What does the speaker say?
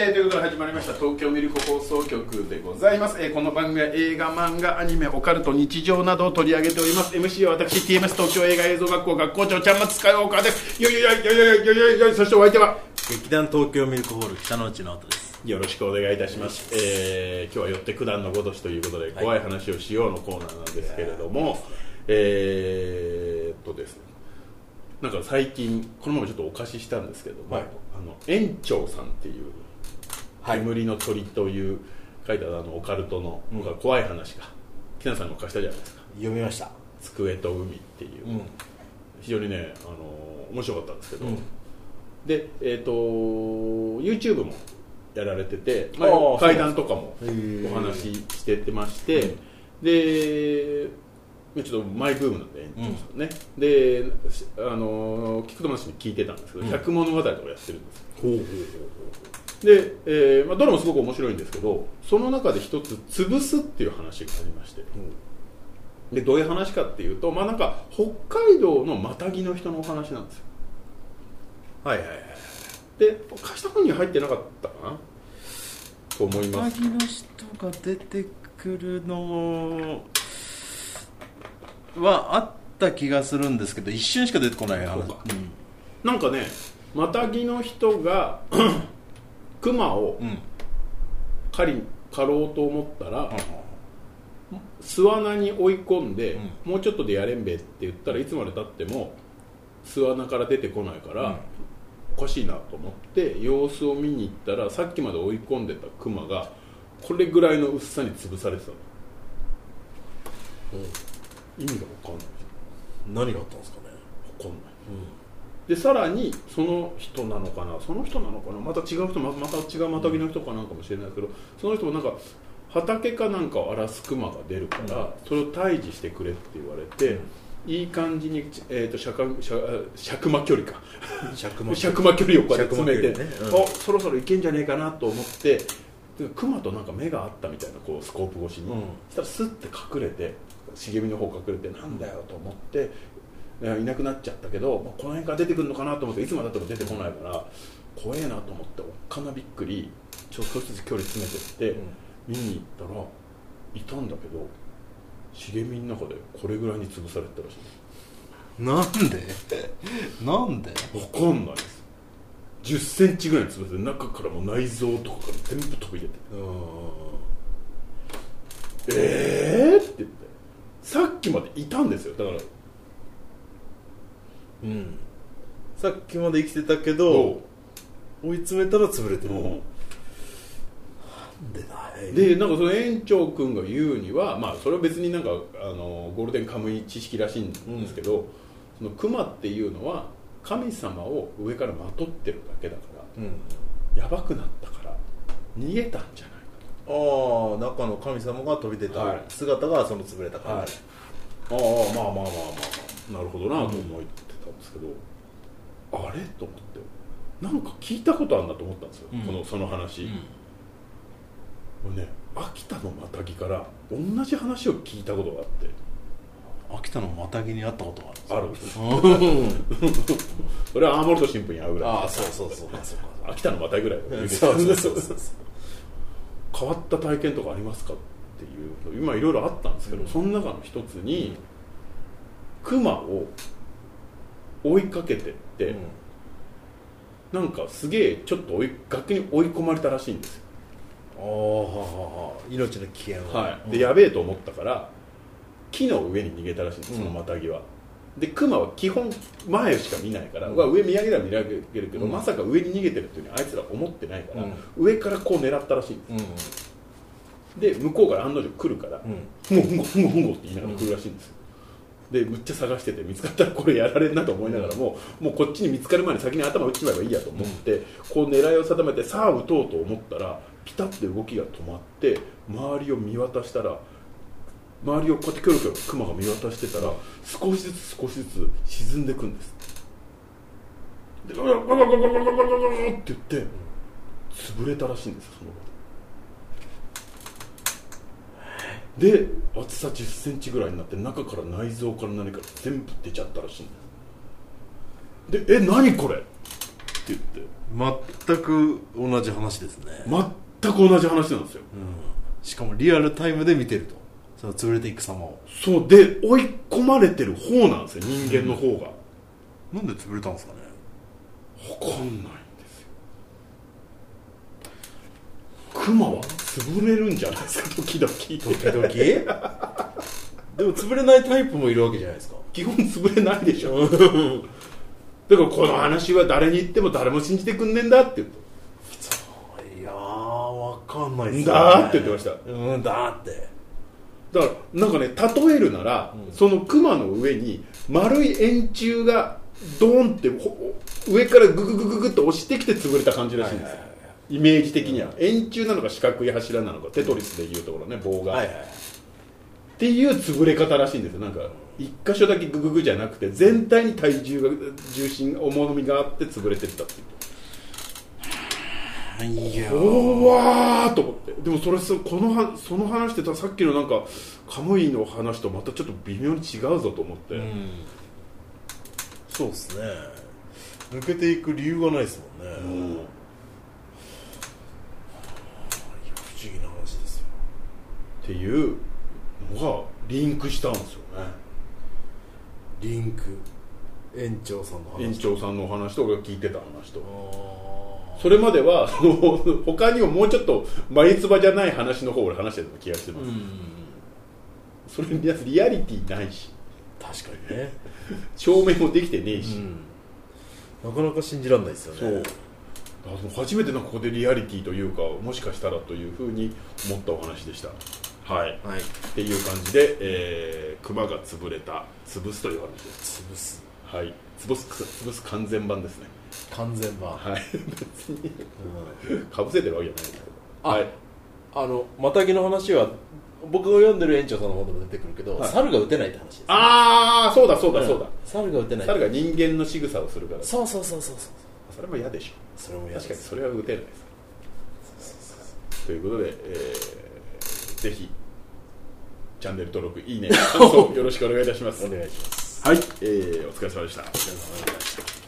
えー、ということで始まりました東京ミルク放送局でございます、えー、この番組は映画漫画アニメオカルト日常などを取り上げております。MC は私 TMS 東京映画映像学校学校長ちゃんまつスカイウォーカーです。よいよいよいよいよいよいよいよそしてお相手は劇団東京ミルクホール北の内直人ですよろしくお願いいたします、えー、今日はよって九段のごとしということで怖い話をしようのコーナーなんですけれども、えー、っとですねなんか最近このままちょっとお貸ししたんですけども、はいあの園長さんっていう煙の鳥という書いたあのオカルトの、僕は怖い話が木南さんが貸したじゃないですか。読みました。机と海っていう、うん。非常にねあの面白かったんですけど、うん。でえっ、と YouTube もやられてて、まあーあ、階段とかもお話ししてってまして、でちょっとマイブームなんで園長さんね、であの聞くと話に聞いてたんですけど、うん。百物語とかやってるんです。よほうほうで、えーまあ、どれもすごく面白いんですけどその中で一つ「潰す」っていう話がありまして。でどういう話かっていうと、まあ、なんか北海道のマタギの人のお話なんですよ。はいはいはい。で貸した本に入ってなかったかな？と思います。マギの人が出てくるのはあった気がするんですけど一瞬しか出てこないそうか。うんなんかねマタギの人がクマをうん。狩り狩ろうと思ったら、巣穴に追い込んで、もうちょっとでやれんべって言ったらいつまでたっても巣穴から出てこないから、おかしいなと思って様子を見に行ったらさっきまで追い込んでたクマがこれぐらいの薄さに潰されてたの、意味が分かんない。何があったんですかね。分かんない、でさらにその人なのかな？その人なのかな？また違う人ままた違うマタギの人かなんかもしれないですけどその人もなんか畑かなんかを荒らすクマが出るから、それを退治してくれって言われて、いい感じに、えー、と尺尺尺間距離か。尺間尺間距離をこうやって詰めて、ねうん。あそろそろいけんじゃねえかなと思ってでクマとなんか目があったみたいなこうスコープ越しに、うん。そしたらスッて隠れて茂みの方隠れてなんだよと思っていなくなっちゃったけど、まあこの辺から出てくるのかなと思っていつまでたっても出てこないから怖えなと思っておっかなびっくりちょっとずつ距離詰めてって、見に行ったらいたんだけど茂みの中でこれぐらいに潰されてたらしい。なんで？なんで？わかんないです。1 0センチぐらいに潰れて中からもう内臓とかから全部飛び出て。えー？って言って。さっきまでいたんですよ。だからうん。さっきまで生きてたけど追い詰めたら潰れてる。う。んなんでだい？でなんかその園長君が言うには、まあ、それは別になんかあのゴールデンカムイ知識らしいんですけど、そのクマっていうのは神様を上からまとってるだけだからうん。やばくなったから逃げたんじゃないかああ中の神様が飛び出はい。た姿がその潰れたと、感あじ、あまあまあまあまあまあ。なるほどなと思ってたんですけど、あれ？と思って。なんか聞いたことあるんだと思ったんですよ、うん。このその話、これね秋田のマタギから同じ話を聞いたことがあって。秋田のマタギに会ったことがあるんですうん。それはアーモルト神父に会うぐらい。ああそうそうそう。かそうか。秋田のマタギぐらいそうそうそうそう。変わった体験とかありますかっていう今いろいろあったんですけど、その中の一つにクマを追いかけてって、なんかすげえちょっと追い崖に追い込まれたらしいんですよ、ああ命の危険を。はい、でやべえと思ったから木の上に逃げたらしいんですそのマタギは、でクマは基本前しか見ないから、うわ上見上げたら見上げるけど、うん。まさか上に逃げてるっていうあいつら思ってないから、うん。上からこう狙ったらしいんです。うん。で向こうから案の定来るから、うん。ふんごふんごふんごふんごって言いながら来るらしいんですよ、でむっちゃ探してて見つかったらこれやられんなと思いながらも、もうこっちに見つかる前に先に頭打っちまえばいいやと思って、こう狙いを定めてさあ撃とうと思ったらピタッて動きが止まって周りを見渡したら周りをこうやってキョロキョロクマが見渡してたら少しずつ少しずつ沈んでいくんです。でて言って潰れたらしいんですよその場でで厚さ1 0センチぐらいになって中から内臓から何から全部出ちゃったらしいんですで「え何これ?」って言って。全く同じ話ですね、全く同じ話なんですよ。うん、しかもリアルタイムで見てると。その潰れていく様を。そうで追い込まれてる方なんですよ人間の方が、なんで潰れたんですかね。分かんないんですよ。クマは潰れるんじゃないですか？時々。時々？でも潰れないタイプもいるわけじゃないですか。基本潰れないでしょ。だからこの話は誰に言っても誰も信じてくんねえんだって言ういやーわかんないっすね。だーって言ってました。うんだーって。だからなんかね例えるなら、そのクマの上に丸い円柱がドーンってほ上からグググググっと押してきて潰れた感じらしいんです。よ、イメージ的には、円柱なのか四角い柱なのかテトリスでいうところね棒が、はいはいっていう潰れ方らしいんですよ。なんか一箇所だけグググじゃなくて全体に体重が重心重みがあって潰れてったっていう。いやおわーと思って。でもそれそこのはその話ってさっきのなんかカムイの話とまたちょっと微妙に違うぞと思って、うん。そうですね。抜けていく理由がないですもんね、うん不思議な話ですよ。っていうのがリンクしたんですよね。リンク園長さんの話。園長さんのお話とか聞いてた話とあそれまでは その他にももうちょっと眉唾じゃない話の方を俺話してた気がしてます、それにリアリティないし。確かにね、証明もできてねえし、なかなか信じられないですよね初めてなんかここでリアリティというかもしかしたらというふうに思ったお話でした。はい。はい。っていう感じで、えー、熊が潰れた潰すという話です。潰す。はい。潰す潰す完全版ですね。完全版、はい。別に。うん。かぶせてるわけじゃないですけど。あはい。あのマタギの話は僕が読んでる園長さんの方でも出てくるけど、はい。猿が撃てないって話ですああそうだそうだそうだ、ん猿が撃てない。猿が人間の仕草をするから。そうそうそうそうそうそれも嫌でしょ。それも嫌確かにそれは打てないですということで、えー、ぜひチャンネル登録いいね 感想よろしくお願いいたします。お願いします。はい、えー、お疲れ様でした。お疲れ様でした